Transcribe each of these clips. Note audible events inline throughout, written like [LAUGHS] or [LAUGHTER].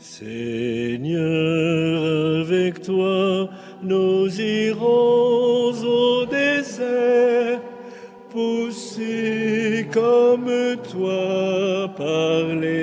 Seigneur, avec toi, nous irons au désert, poussés comme toi par l'Esprit.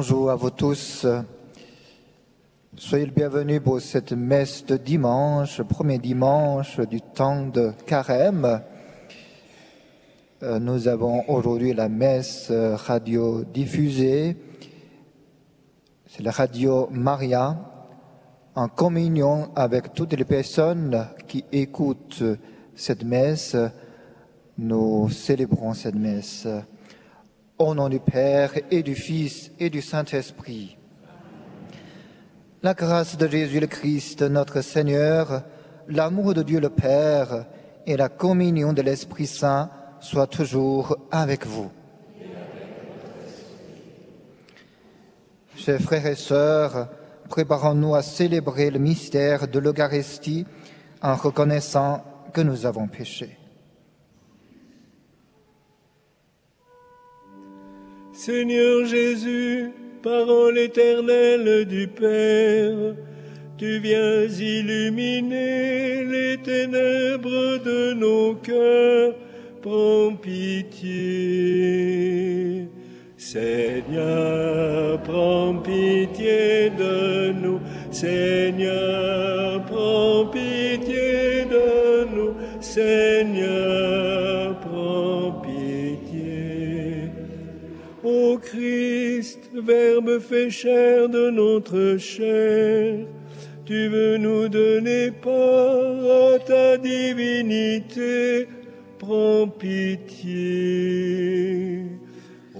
Bonjour à vous tous. Soyez le bienvenu pour cette messe de dimanche, premier dimanche du temps de carême. Euh, Nous avons aujourd'hui la messe euh, radio diffusée. C'est la radio Maria en communion avec toutes les personnes qui écoutent cette messe. Nous célébrons cette messe. Au nom du Père et du Fils et du Saint-Esprit. La grâce de Jésus Christ, notre Seigneur, l'amour de Dieu le Père et la communion de l'Esprit Saint soient toujours avec vous. Chers frères et sœurs, préparons-nous à célébrer le mystère de l'Eucharistie en reconnaissant que nous avons péché. Seigneur Jésus, parole éternelle du Père, tu viens illuminer les ténèbres de nos cœurs. Prends pitié. Seigneur, prends pitié de nous. Seigneur, prends pitié de nous. Seigneur, Christ, Verbe fait chair de notre chair, tu veux nous donner part à ta divinité, prends pitié.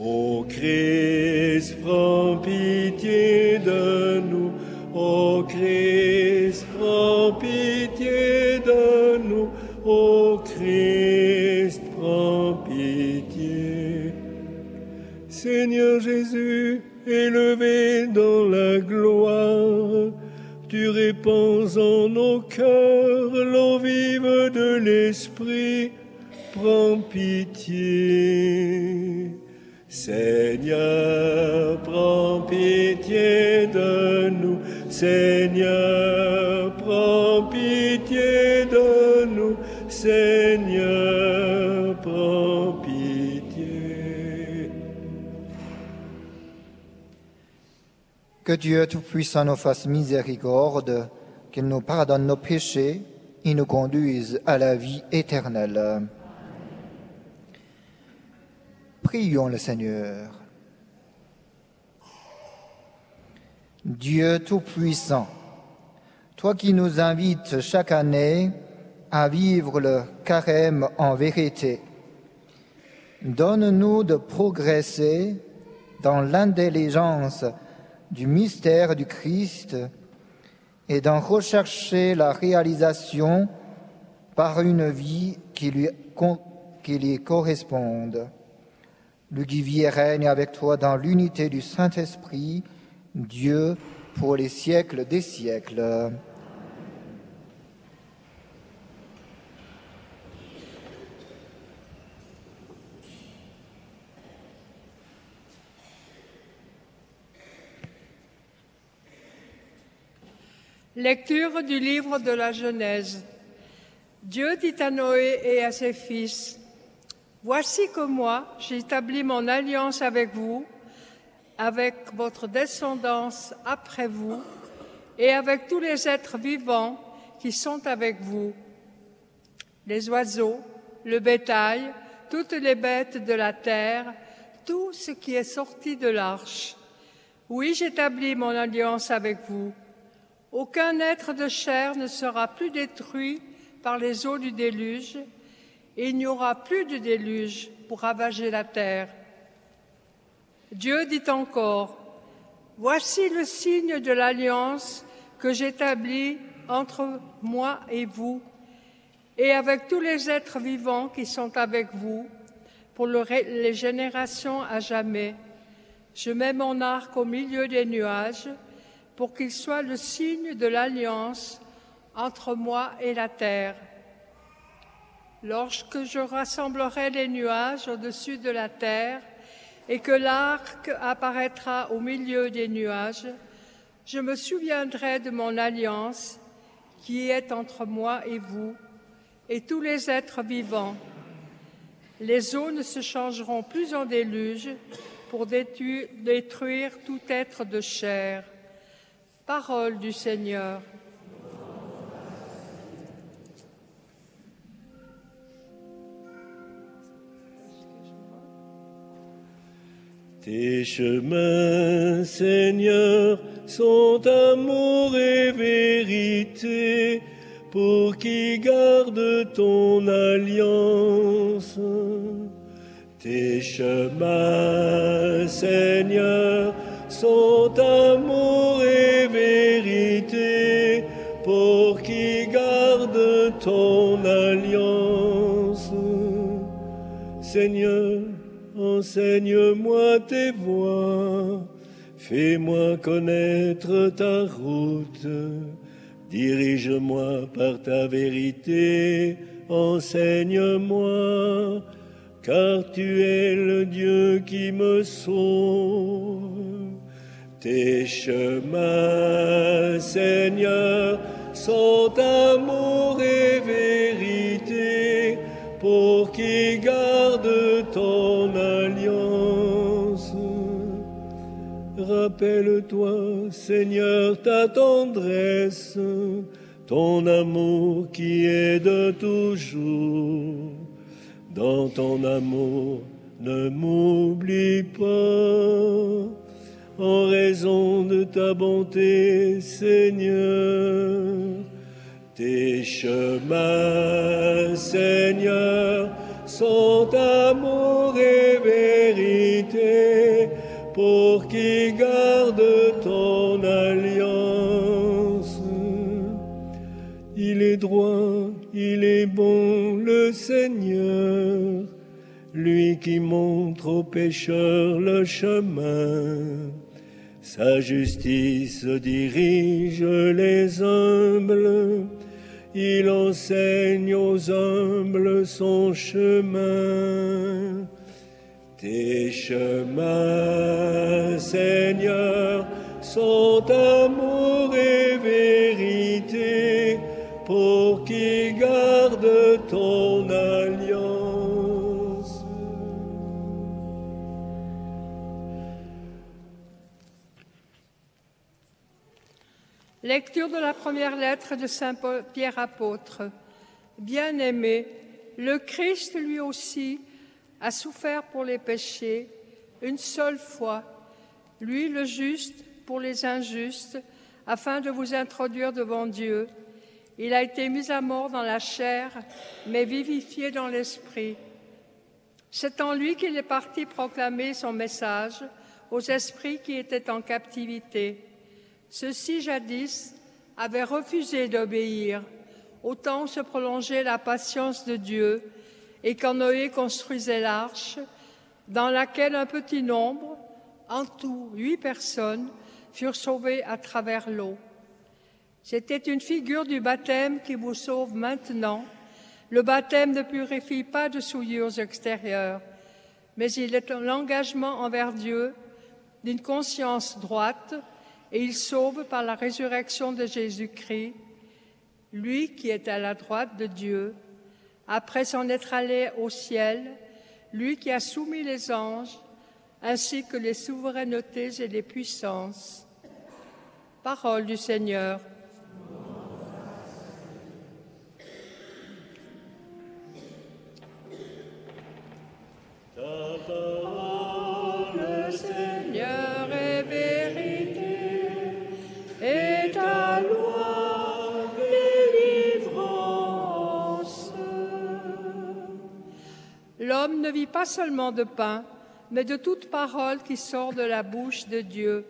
Ô Christ, prends pitié de nous. Ô Christ, prends pitié de nous. Ô Seigneur Jésus, élevé dans la gloire, tu répands en nos cœurs l'eau vive de l'Esprit, prends pitié. Seigneur, prends pitié de nous. Seigneur, Que Dieu Tout-Puissant nous fasse miséricorde, qu'il nous pardonne nos péchés et nous conduise à la vie éternelle. Prions le Seigneur. Dieu Tout-Puissant, toi qui nous invites chaque année à vivre le carême en vérité, donne-nous de progresser dans l'intelligence du mystère du Christ et d'en rechercher la réalisation par une vie qui lui, qui lui corresponde. Le et règne avec toi dans l'unité du Saint-Esprit, Dieu pour les siècles des siècles. Lecture du livre de la Genèse. Dieu dit à Noé et à ses fils, Voici que moi, j'établis mon alliance avec vous, avec votre descendance après vous et avec tous les êtres vivants qui sont avec vous, les oiseaux, le bétail, toutes les bêtes de la terre, tout ce qui est sorti de l'arche. Oui, j'établis mon alliance avec vous. Aucun être de chair ne sera plus détruit par les eaux du déluge, et il n'y aura plus de déluge pour ravager la terre. Dieu dit encore, Voici le signe de l'alliance que j'établis entre moi et vous, et avec tous les êtres vivants qui sont avec vous, pour les générations à jamais. Je mets mon arc au milieu des nuages, pour qu'il soit le signe de l'alliance entre moi et la terre. Lorsque je rassemblerai les nuages au-dessus de la terre et que l'arc apparaîtra au milieu des nuages, je me souviendrai de mon alliance qui est entre moi et vous et tous les êtres vivants. Les eaux ne se changeront plus en déluge pour détruire tout être de chair. Parole du Seigneur. Tes chemins, Seigneur, sont amour et vérité pour qui garde ton alliance? Tes chemins, Seigneur, sont amour ton alliance. Seigneur, enseigne-moi tes voies, fais-moi connaître ta route, dirige-moi par ta vérité, enseigne-moi, car tu es le Dieu qui me sauve. Tes chemins, Seigneur, sont amour et vérité pour qui garde ton alliance. Rappelle-toi, Seigneur, ta tendresse, ton amour qui est de toujours. Dans ton amour, ne m'oublie pas, en raison de ta bonté, Seigneur. Tes chemins, Seigneur, sont amour et vérité pour qui garde ton alliance. Il est droit, il est bon, le Seigneur, lui qui montre aux pécheurs le chemin. Sa justice dirige les humbles il enseigne aux humbles son chemin. Tes chemins, Seigneur, sont amour et vérité pour qui Lecture de la première lettre de Saint Pierre apôtre. Bien-aimé, le Christ lui aussi a souffert pour les péchés une seule fois, lui le juste pour les injustes, afin de vous introduire devant Dieu. Il a été mis à mort dans la chair, mais vivifié dans l'esprit. C'est en lui qu'il est parti proclamer son message aux esprits qui étaient en captivité ceux-ci, jadis, avaient refusé d'obéir, autant se prolongeait la patience de Dieu, et quand Noé construisait l'arche, dans laquelle un petit nombre, en tout huit personnes, furent sauvées à travers l'eau. C'était une figure du baptême qui vous sauve maintenant. Le baptême ne purifie pas de souillures extérieures, mais il est l'engagement envers Dieu d'une conscience droite et il sauve par la résurrection de Jésus-Christ, lui qui est à la droite de Dieu, après s'en être allé au ciel, lui qui a soumis les anges ainsi que les souverainetés et les puissances. Parole du Seigneur. Seigneur, L'homme ne vit pas seulement de pain, mais de toute parole qui sort de la bouche de Dieu.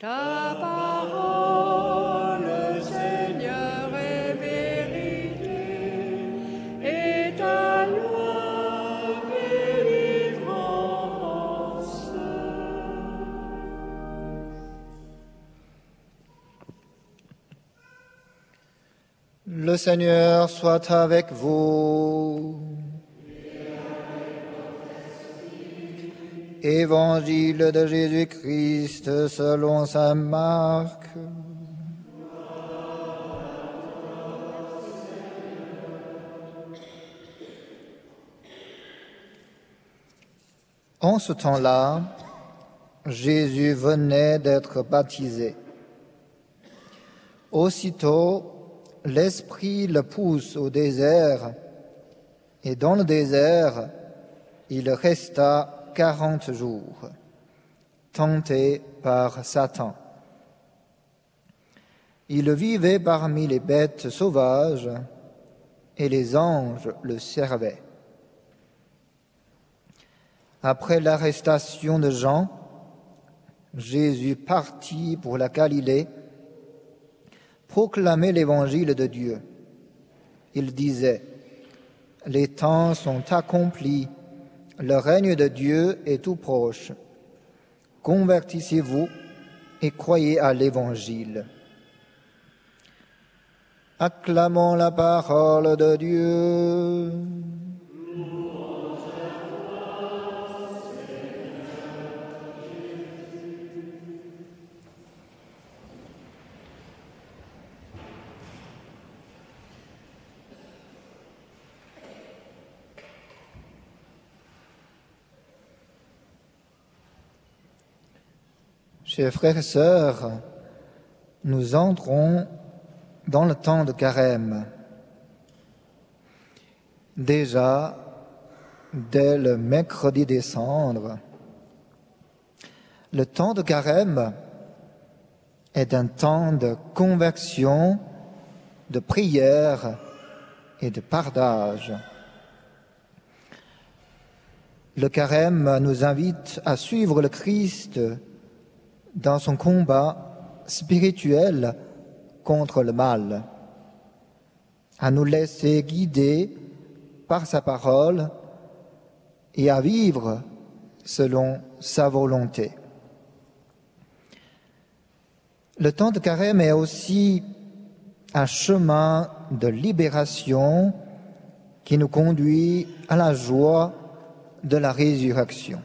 Ta parole, Seigneur, est vérité, et ta loi délivrance. Le Seigneur soit avec vous. Évangile de Jésus-Christ selon saint Marc. En ce temps-là, Jésus venait d'être baptisé. Aussitôt, l'Esprit le pousse au désert, et dans le désert, il resta quarante jours, tenté par Satan. Il vivait parmi les bêtes sauvages, et les anges le servaient. Après l'arrestation de Jean, Jésus partit pour la Galilée, proclamer l'évangile de Dieu. Il disait, Les temps sont accomplis, le règne de Dieu est tout proche. Convertissez-vous et croyez à l'évangile. Acclamons la parole de Dieu. Chers frères et sœurs, nous entrons dans le temps de carême. Déjà, dès le mercredi décembre, le temps de carême est un temps de conversion, de prière et de partage. Le carême nous invite à suivre le Christ dans son combat spirituel contre le mal, à nous laisser guider par sa parole et à vivre selon sa volonté. Le temps de carême est aussi un chemin de libération qui nous conduit à la joie de la résurrection.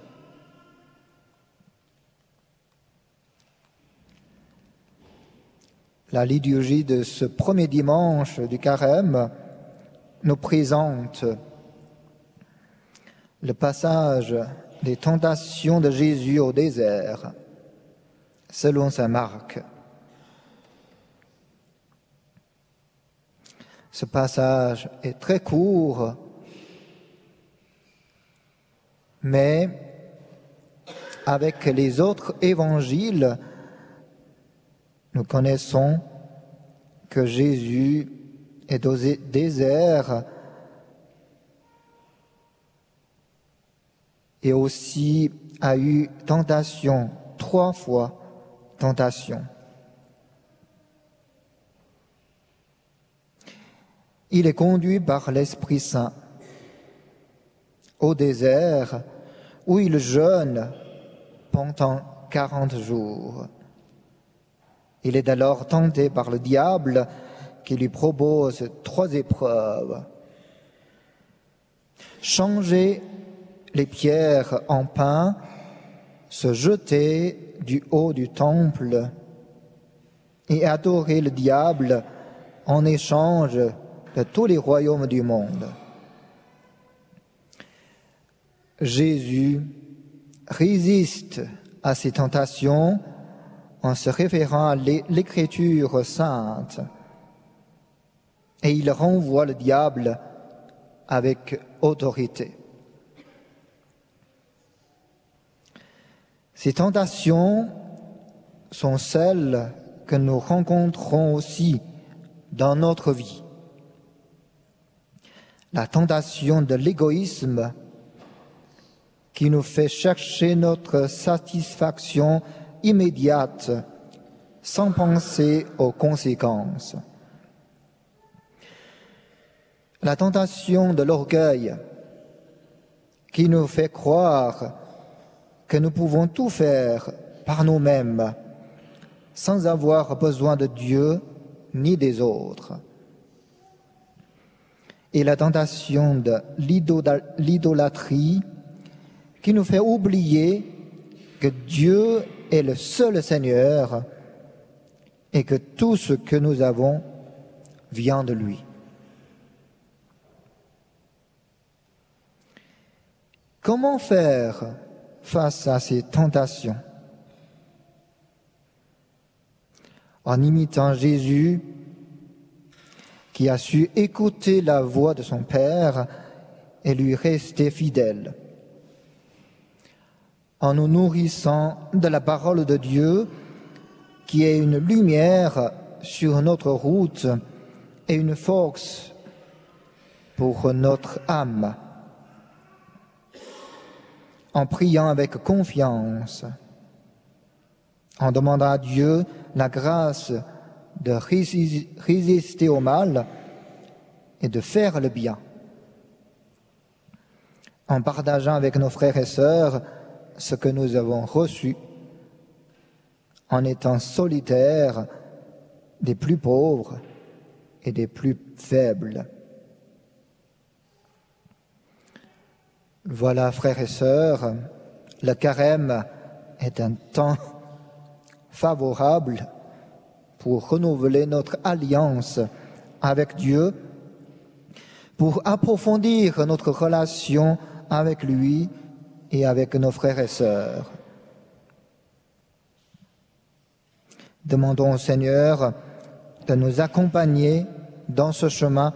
La liturgie de ce premier dimanche du carême nous présente le passage des tentations de Jésus au désert, selon saint Marc. Ce passage est très court, mais avec les autres évangiles, nous connaissons que Jésus est au désert et aussi a eu tentation, trois fois tentation. Il est conduit par l'Esprit Saint au désert où il jeûne pendant quarante jours. Il est alors tenté par le diable qui lui propose trois épreuves. Changer les pierres en pain, se jeter du haut du temple et adorer le diable en échange de tous les royaumes du monde. Jésus résiste à ces tentations en se référant à l'écriture sainte et il renvoie le diable avec autorité. Ces tentations sont celles que nous rencontrons aussi dans notre vie. La tentation de l'égoïsme qui nous fait chercher notre satisfaction immédiate sans penser aux conséquences. La tentation de l'orgueil qui nous fait croire que nous pouvons tout faire par nous-mêmes sans avoir besoin de Dieu ni des autres. Et la tentation de l'idolâtrie qui nous fait oublier que Dieu est le seul Seigneur et que tout ce que nous avons vient de lui. Comment faire face à ces tentations? En imitant Jésus, qui a su écouter la voix de son Père et lui rester fidèle en nous nourrissant de la parole de Dieu, qui est une lumière sur notre route et une force pour notre âme, en priant avec confiance, en demandant à Dieu la grâce de résister au mal et de faire le bien, en partageant avec nos frères et sœurs ce que nous avons reçu en étant solitaires des plus pauvres et des plus faibles. Voilà, frères et sœurs, le carême est un temps favorable pour renouveler notre alliance avec Dieu, pour approfondir notre relation avec lui et avec nos frères et sœurs. Demandons au Seigneur de nous accompagner dans ce chemin,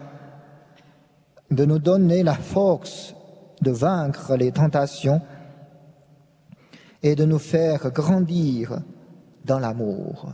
de nous donner la force de vaincre les tentations et de nous faire grandir dans l'amour.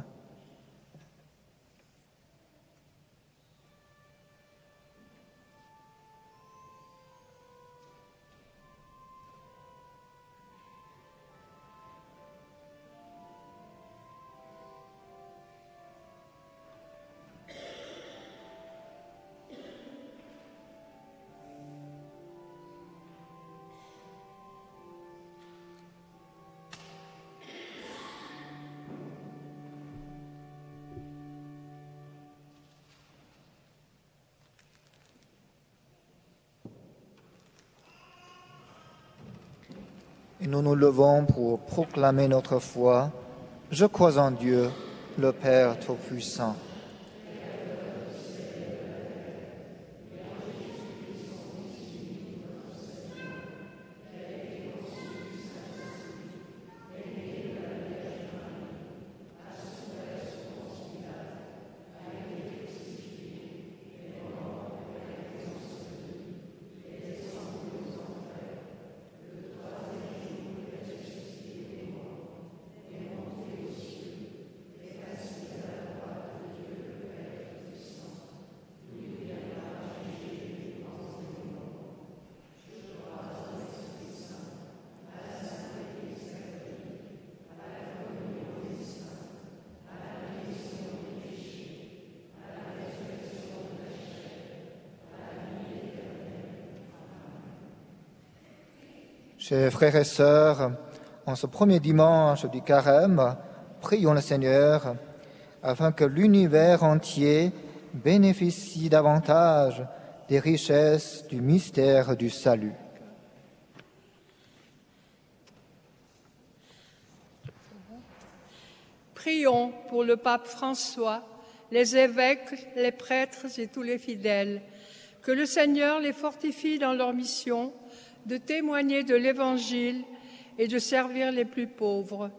Nous nous levons pour proclamer notre foi. Je crois en Dieu, le Père Tout-Puissant. Chers frères et sœurs, en ce premier dimanche du carême, prions le Seigneur afin que l'univers entier bénéficie davantage des richesses du mystère du salut. Prions pour le pape François, les évêques, les prêtres et tous les fidèles, que le Seigneur les fortifie dans leur mission de témoigner de l'Évangile et de servir les plus pauvres.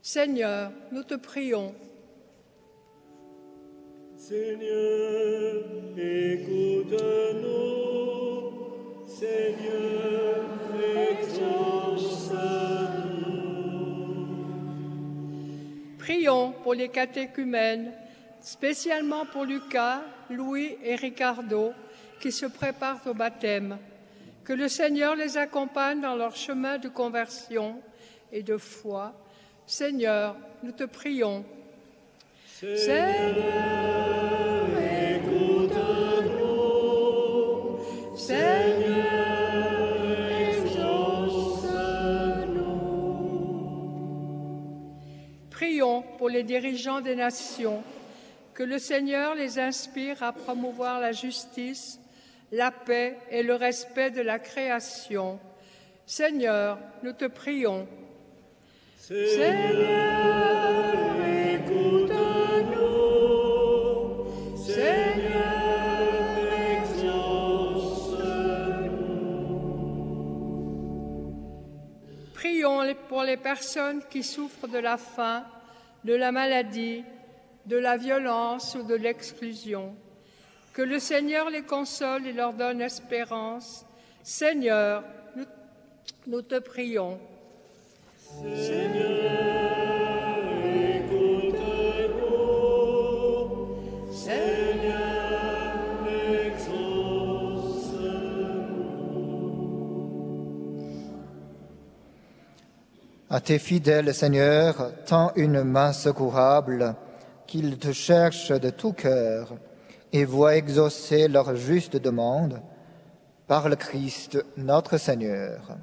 Seigneur, nous te prions. Seigneur, écoute-nous. Seigneur, exauce-nous. Prions pour les catéchumènes, spécialement pour Lucas, Louis et Ricardo, qui se préparent au baptême. Que le Seigneur les accompagne dans leur chemin de conversion et de foi. Seigneur, nous te prions. Seigneur, écoute-nous. Seigneur, exauce-nous. Prions pour les dirigeants des nations. Que le Seigneur les inspire à promouvoir la justice, la paix et le respect de la création. Seigneur, nous te prions. Seigneur, écoute-nous. Seigneur, exauce-nous. Prions pour les personnes qui souffrent de la faim, de la maladie, de la violence ou de l'exclusion. Que le Seigneur les console et leur donne espérance. Seigneur, nous, te prions. À tes fidèles, Seigneur, tends une main secourable, qu'ils te cherchent de tout cœur et voient exaucer leur juste demande par le Christ notre Seigneur.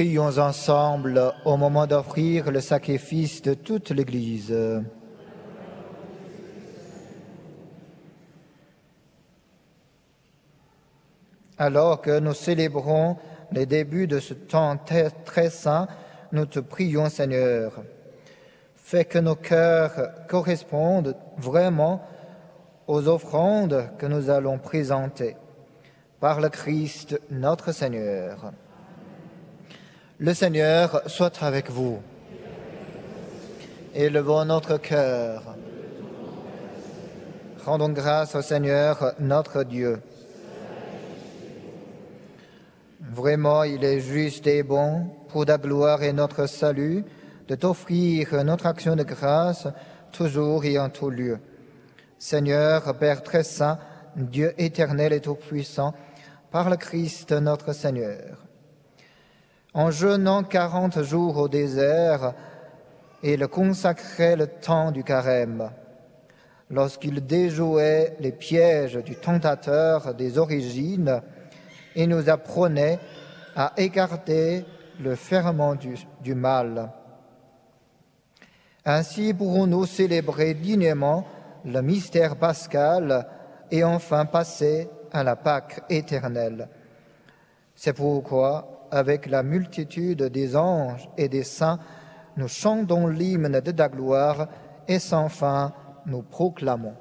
Prions ensemble au moment d'offrir le sacrifice de toute l'Église. Alors que nous célébrons les débuts de ce temps très, saint, nous te prions Seigneur. Fais que nos cœurs correspondent vraiment aux offrandes que nous allons présenter par le Christ notre Seigneur. Le Seigneur soit avec vous. Élevons notre cœur. Rendons grâce au Seigneur notre Dieu. Vraiment, il est juste et bon pour ta gloire et notre salut de t'offrir notre action de grâce toujours et en tout lieu. Seigneur, Père très saint, Dieu éternel et tout-puissant, par le Christ notre Seigneur. En jeûnant quarante jours au désert, il consacrait le temps du carême. Lorsqu'il déjouait les pièges du tentateur des origines et nous apprenait à écarter le ferment du mal. Ainsi pourrons-nous célébrer dignement le mystère pascal et enfin passer à la Pâque éternelle. C'est pourquoi, avec la multitude des anges et des saints, nous chantons l'hymne de ta gloire et sans fin nous proclamons.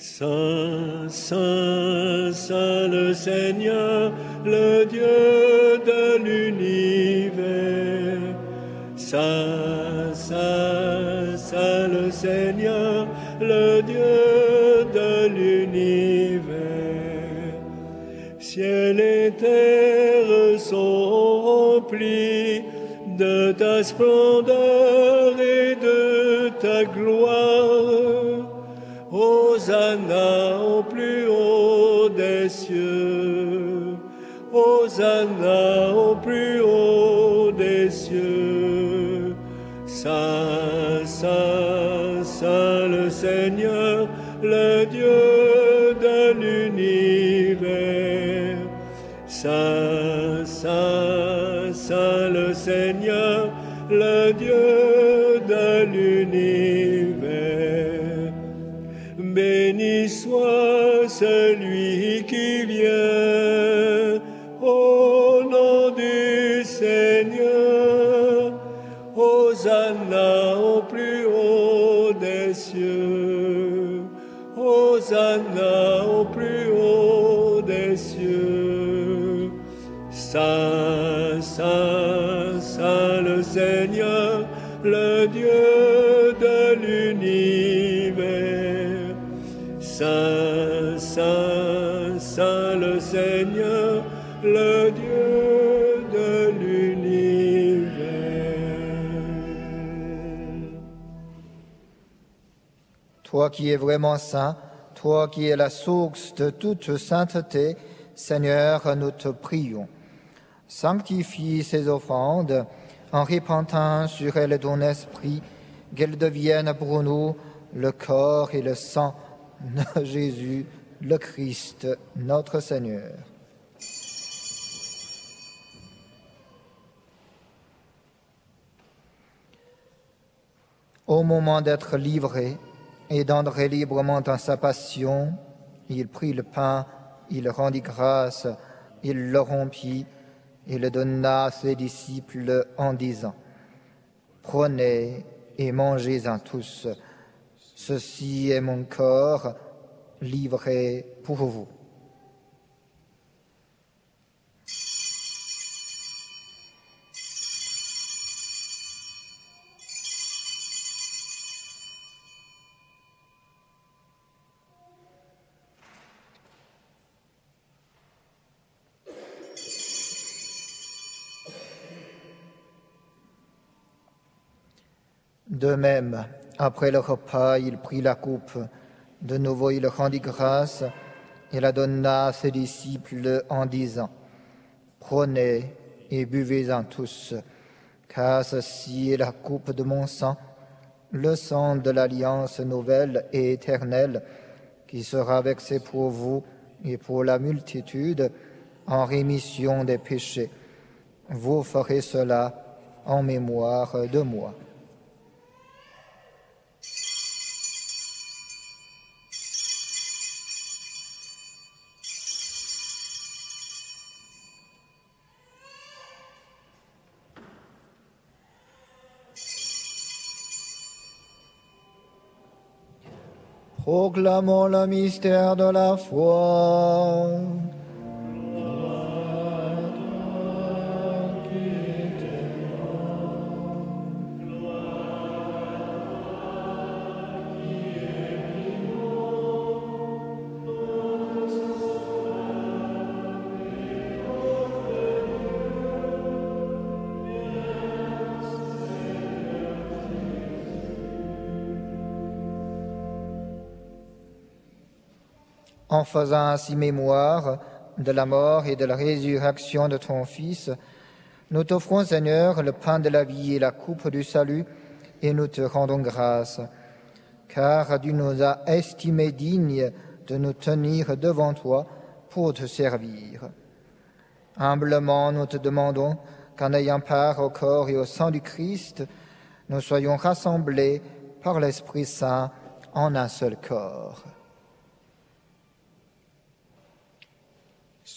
Saint, Saint, Saint le Seigneur, le Dieu de l'univers. Saint, Saint, Saint le Seigneur, le Dieu Ciel et terre sont remplis de ta splendeur et de ta gloire. Hosanna au plus haut des cieux. Hosanna au plus haut des cieux. Saint, Saint, Saint le Seigneur, le Dieu Saint, Saint, Saint le Seigneur, le Dieu de l'univers. Béni soit celui Saint, Saint, le Seigneur, le Dieu de l'univers. Saint, Saint, Saint le Seigneur, le Dieu de l'univers. Toi qui es vraiment saint, toi qui es la source de toute sainteté, Seigneur, nous te prions. Sanctifie ces offrandes en répandant sur elles ton esprit, qu'elles deviennent pour nous le corps et le sang de [LAUGHS] Jésus, le Christ, notre Seigneur. Au moment d'être livré et d'entrer librement dans sa passion, il prit le pain, il rendit grâce, il le rompit, et le donna à ses disciples en disant, Prenez et mangez-en tous, ceci est mon corps livré pour vous. De même, après le repas, il prit la coupe. De nouveau, il rendit grâce et la donna à ses disciples en disant, Prenez et buvez-en tous, car ceci est la coupe de mon sang, le sang de l'alliance nouvelle et éternelle, qui sera versé pour vous et pour la multitude en rémission des péchés. Vous ferez cela en mémoire de moi. Proclamons le mystère de la foi. En faisant ainsi mémoire de la mort et de la résurrection de ton Fils, Nous t'offrons, Seigneur, le pain de la vie et la coupe du salut, et nous te rendons grâce, car tu nous as estimés dignes de nous tenir devant toi pour te servir. Humblement, nous te demandons qu'en ayant part au corps et au sang du Christ, nous soyons rassemblés par l'Esprit Saint en un seul corps.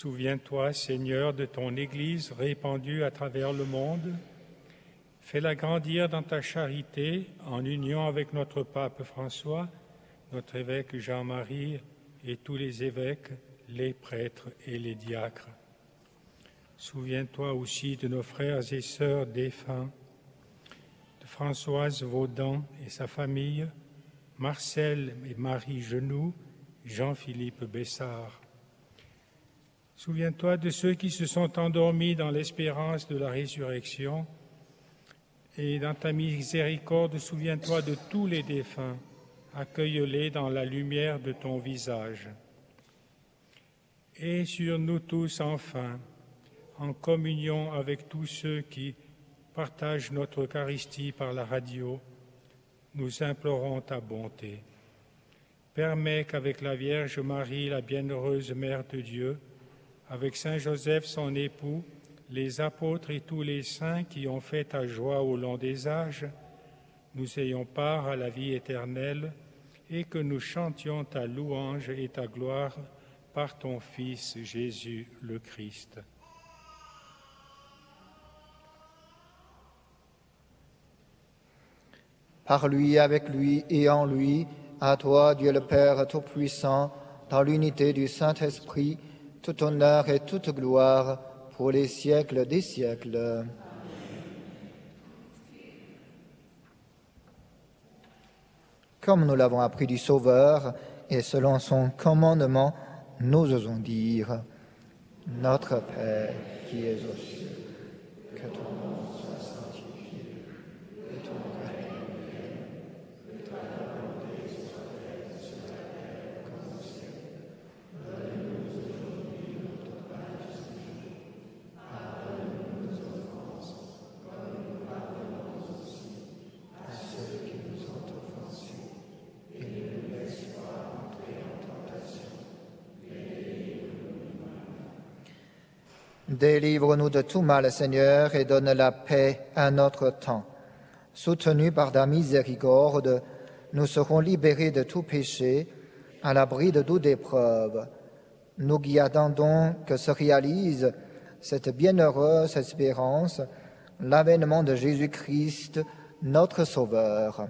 Souviens-toi, Seigneur, de ton Église répandue à travers le monde. Fais-la grandir dans ta charité en union avec notre pape François, notre évêque Jean-Marie et tous les évêques, les prêtres et les diacres. Souviens-toi aussi de nos frères et sœurs défunts, de Françoise Vaudan et sa famille, Marcel et Marie Genoux, Jean-Philippe Bessard. Souviens-toi de ceux qui se sont endormis dans l'espérance de la résurrection, et dans ta miséricorde, souviens-toi de tous les défunts, accueille-les dans la lumière de ton visage. Et sur nous tous, enfin, en communion avec tous ceux qui partagent notre Eucharistie par la radio, nous implorons ta bonté. Permets qu'avec la Vierge Marie, la bienheureuse Mère de Dieu, avec Saint Joseph, son époux, les apôtres et tous les saints qui ont fait ta joie au long des âges, nous ayons part à la vie éternelle et que nous chantions ta louange et ta gloire par ton Fils Jésus le Christ. Par lui, avec lui et en lui, à toi, Dieu le Père Tout-Puissant, dans l'unité du Saint-Esprit, tout honneur et toute gloire pour les siècles des siècles. Comme nous l'avons appris du Sauveur et selon son commandement, nous osons dire, Notre Père qui es aux cieux, que ton nom soit sanctifié, que ton règne vienne, que ta volonté soit faite sur la terre comme au ciel. Donne-nous aujourd'hui notre pain de ce jour. Pardonne-nous nos offenses, comme nous pardonnons aussi à ceux qui nous ont offensés. Et ne nous laisse pas entrer en tentation, mais délivre-nous du mal. Délivre-nous de tout mal, Seigneur, et donne la paix à notre temps. Soutenus par ta miséricorde, nous serons libérés de tout péché, à l'abri de toute épreuve. Nous guidons donc que se réalise cette bienheureuse espérance, l'avènement de Jésus-Christ, notre Sauveur.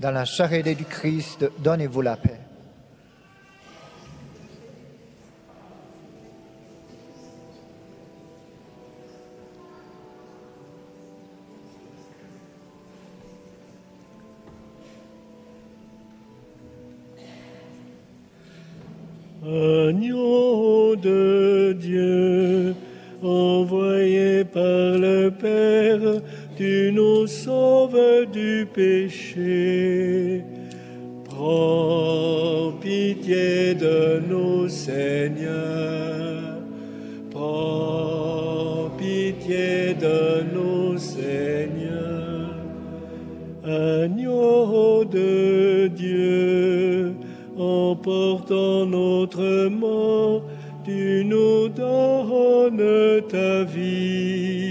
Dans la charité du Christ, donnez-vous la paix. Agneau de Dieu, envoyé par le Père, tu nous sauves du péché. Prends pitié de nous, Seigneur. Prends pitié de nous, Seigneur. Agneau de Dieu, en portant notre mort, tu nous donnes ta vie.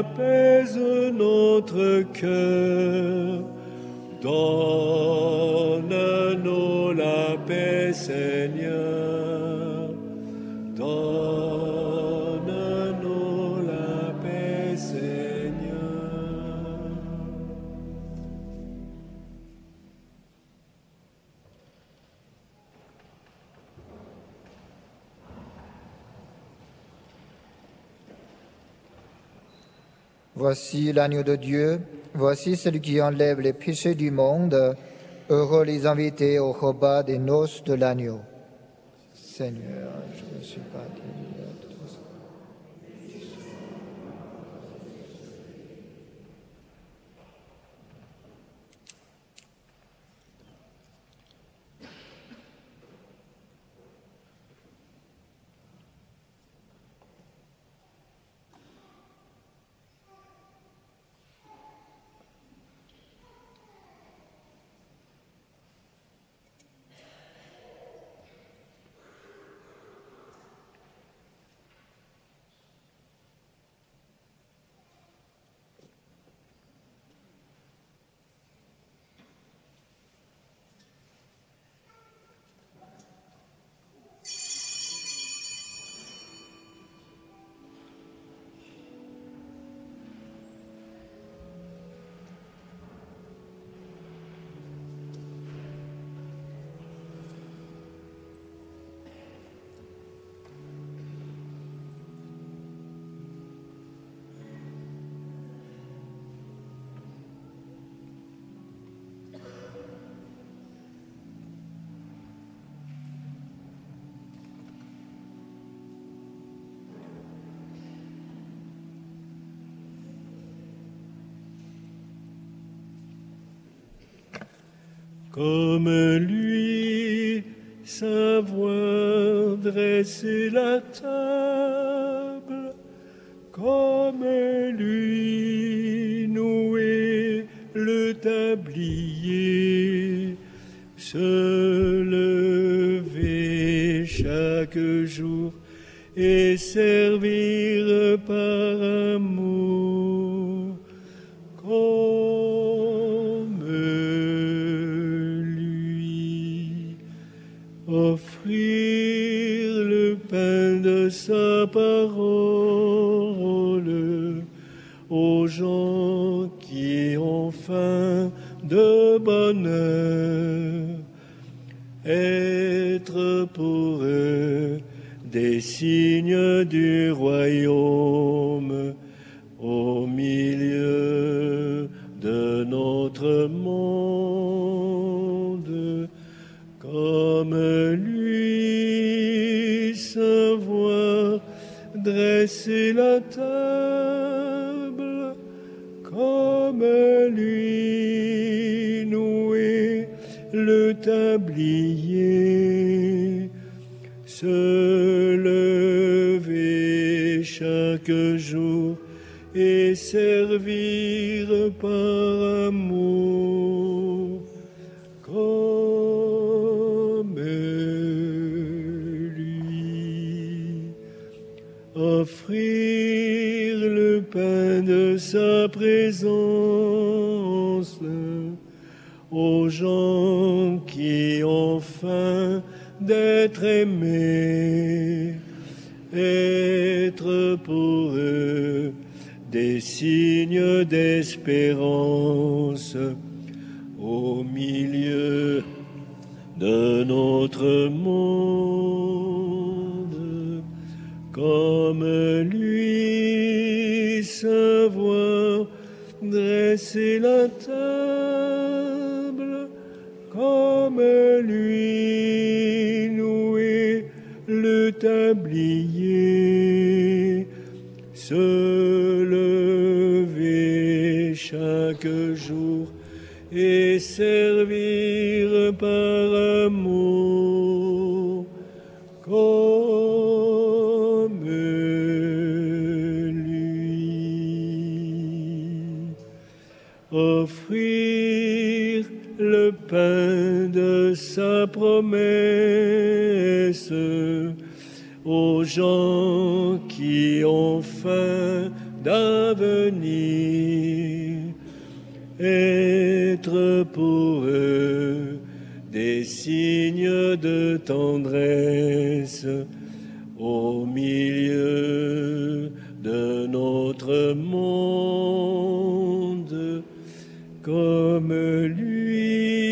Tu apaises notre cœur. Donne-nous Voici l'agneau de Dieu, voici celui qui enlève les péchés du monde. Heureux les invités au repas des noces de l'agneau. Seigneur, je ne suis pas digne de Comme lui, savoir dresser la table, comme lui, nouer le tablier, se lever chaque jour et servir par amour sa parole aux gens qui ont faim de bonheur, être pour eux des signes du royaume au milieu de notre monde, comme lui savoir dresser la table, comme lui nouer le tablier, se lever chaque jour et servir par amour Offrir le pain de sa présence aux gens qui ont faim d'être aimés, être pour eux des signes d'espérance au milieu de notre monde, comme lui savoir dresser la table, comme lui nouer le tablier, se lever chaque jour et servir par amour. Comme pain de sa promesse aux gens qui ont faim d'avenir, être pour eux des signes de tendresse au milieu de notre monde, comme lui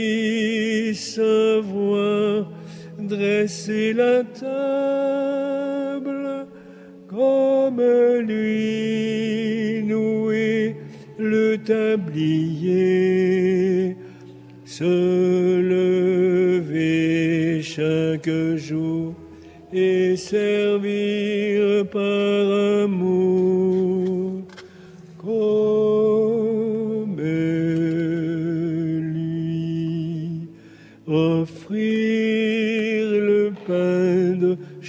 savoir dresser la table, comme lui nouer le tablier, se lever chaque jour et servir par amour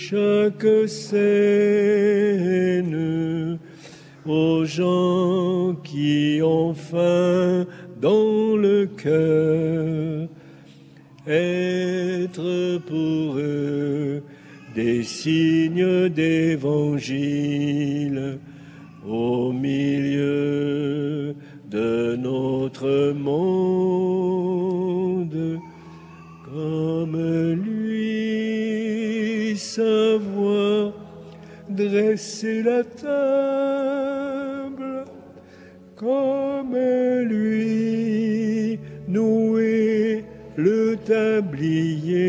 chaque scène aux gens qui ont faim dans le cœur. Être pour eux des signes d'évangile au milieu de notre monde, comme lui savoir dresser la table, comme lui nouer le tablier.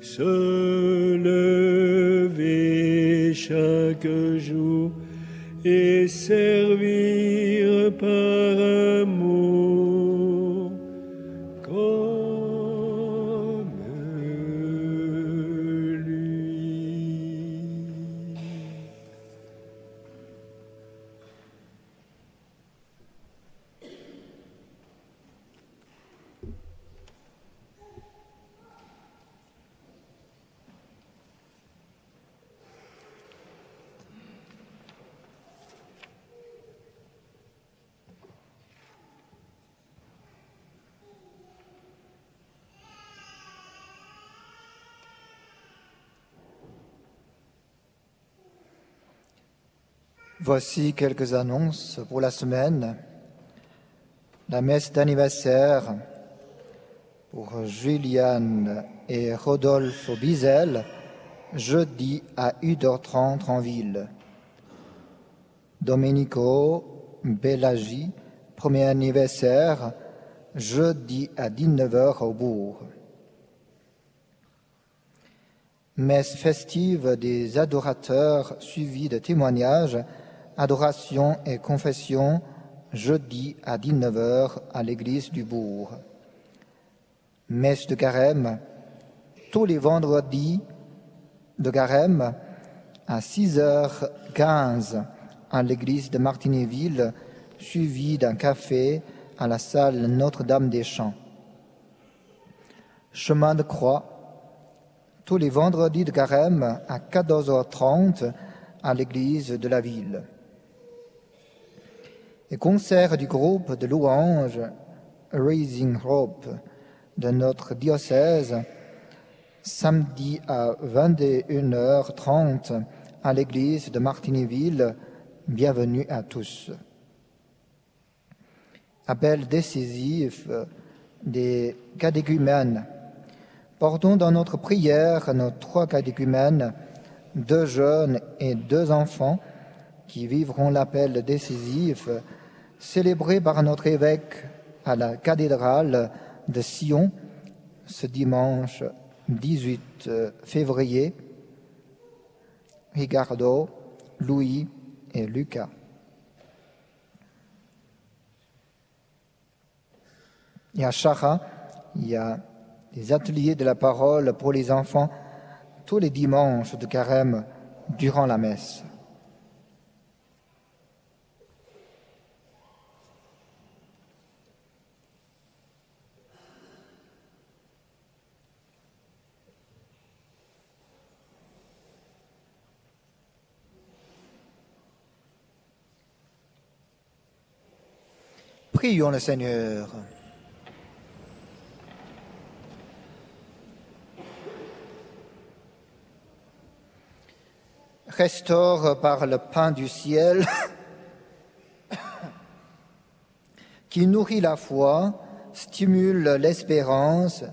Se lever chaque jour et servir par Voici quelques annonces pour la semaine. La messe d'anniversaire pour Juliane et Rodolphe Bizel, jeudi à 1h30 en ville. Domenico Bellagi, premier anniversaire, jeudi à 19h au bourg. Messe festive des adorateurs suivie de témoignages, adoration et confession, jeudi à 19h à l'église du bourg. Messe de carême, tous les vendredis de carême à 6h15 à l'église de Martinéville, suivi d'un café à la salle Notre-Dame des Champs. Chemin de croix, tous les vendredis de carême à 14h30 à l'église de la ville. Et concert du groupe de louanges Raising Hope de notre diocèse samedi à 21h30 à l'église de Martinéville. Bienvenue à tous. Appel décisif des catéchumènes. Portons dans notre prière nos trois catéchumènes, deux jeunes et deux enfants qui vivront l'appel décisif célébré par notre évêque à la cathédrale de Sion ce dimanche 18 février. Ricardo, Louis et Lucas. Et à Chara, il y a des ateliers de la parole pour les enfants tous les dimanches de carême durant la messe. Prions le Seigneur. restaure par le pain du ciel, [COUGHS] qui nourrit la foi, stimule l'espérance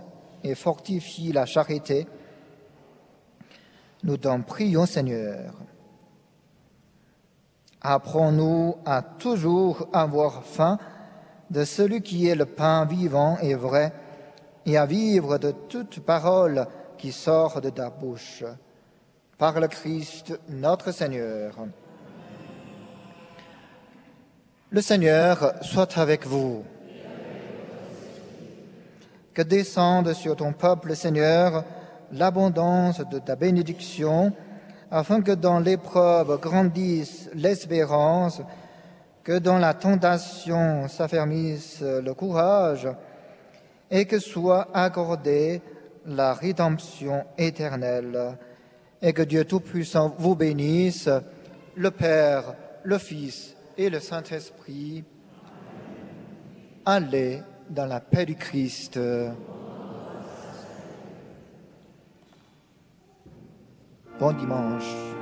et fortifie la charité. Nous t'en prions, Seigneur. Apprends-nous à toujours avoir faim de celui qui est le pain vivant et vrai, et à vivre de toute parole qui sort de ta bouche. Par le Christ notre Seigneur. Le Seigneur soit avec vous. Que descende sur ton peuple, Seigneur, l'abondance de ta bénédiction, afin que dans l'épreuve grandisse l'espérance, que dans la tentation s'affermisse le courage, et que soit accordée la rédemption éternelle, et que Dieu Tout-Puissant vous bénisse, le Père, le Fils et le Saint-Esprit. Allez dans la paix du Christ. Bon dimanche.